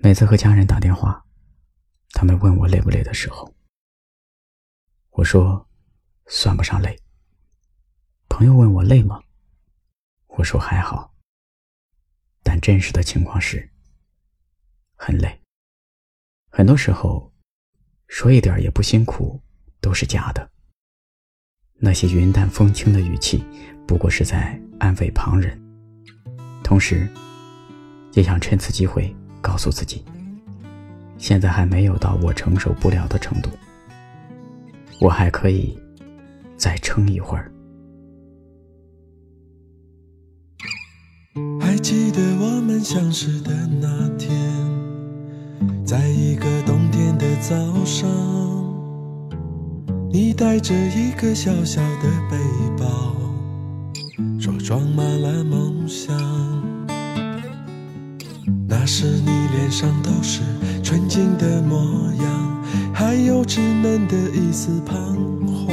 每次和家人打电话，他们问我累不累的时候，我说算不上累。朋友问我累吗？我说还好。但真实的情况是，很累。很多时候，说一点也不辛苦都是假的。那些云淡风轻的语气，不过是在安慰旁人，同时，也想趁此机会告诉自己，现在还没有到我承受不了的程度，我还可以再撑一会儿。还记得我们相识的那天，在一个冬天的早上。你带着一个小小的背包，说装满了梦想。那时你脸上都是纯净的模样，还有稚嫩的一丝彷徨。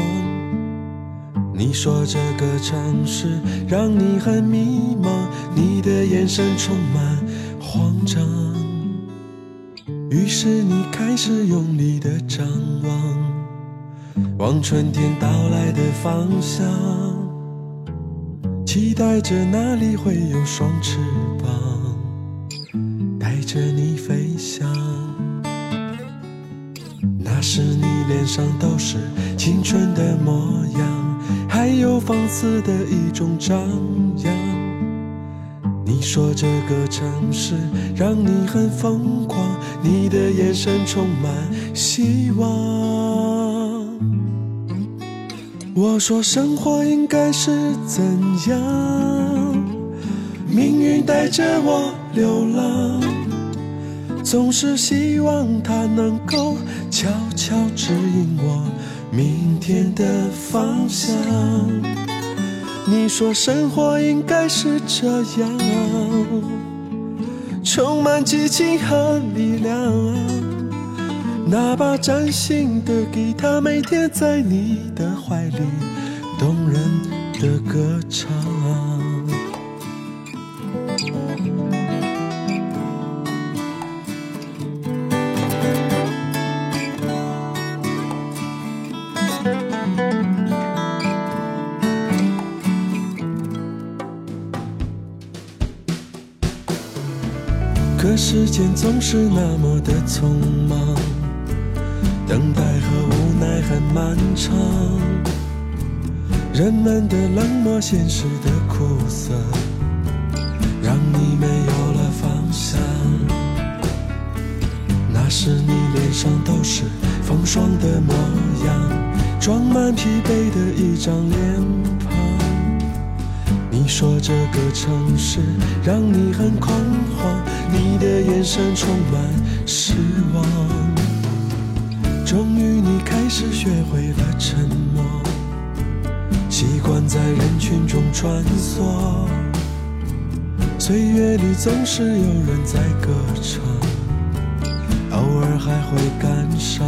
你说这个城市让你很迷茫，你的眼神充满慌张。于是你开始用力的张望。望春天到来的方向，期待着那里会有双翅膀，带着你飞翔。那时你脸上都是青春的模样，还有放肆的一种张扬。你说这个城市让你很疯狂，你的眼神充满希望。我说生活应该是怎样？命运带着我流浪，总是希望它能够悄悄指引我明天的方向。你说生活应该是这样，充满激情和力量。那把崭新的吉他，每天在你的怀里，动人的歌唱。可时间总是那么的匆忙。等待和无奈很漫长，人们的冷漠，现实的苦涩，让你没有了方向。那时你脸上都是风霜的模样，装满疲惫的一张脸庞。你说这个城市让你很恐你的眼神充满失望。终于，你开始学会了沉默，习惯在人群中穿梭。岁月里总是有人在歌唱，偶尔还会感伤。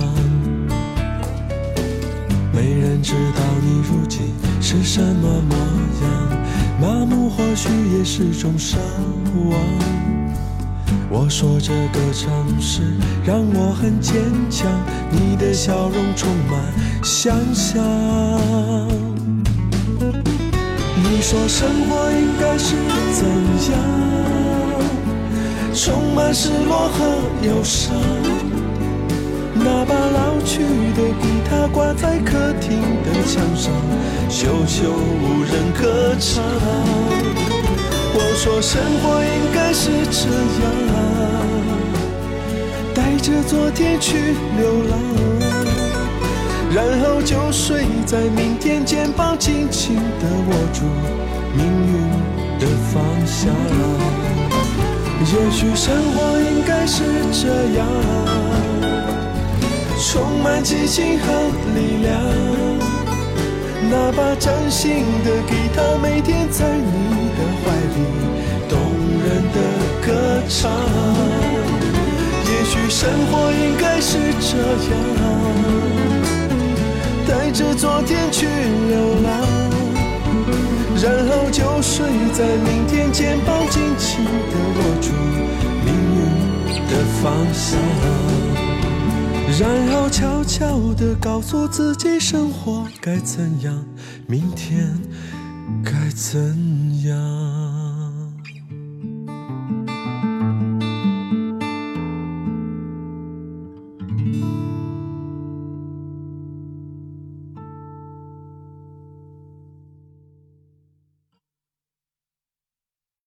没人知道你如今是什么模样，麻木或许也是种奢望。我说这个城市让我很坚强，你的笑容充满想象。你说生活应该是怎样？充满失落和忧伤。那把老去的吉他挂在客厅的墙上，久久无人歌唱。我说生活应该是这样，带着昨天去流浪，然后就睡在明天，肩膀紧紧地握住命运的方向。也许生活应该是这样，充满激情和力量。那把真心的给他，每天在你的怀里，动人的歌唱。也许生活应该是这样，带着昨天去流浪，然后就睡在明天，肩膀紧紧的握住命运的。方向，然后悄悄地告诉自己，生活该怎样，明天该怎样。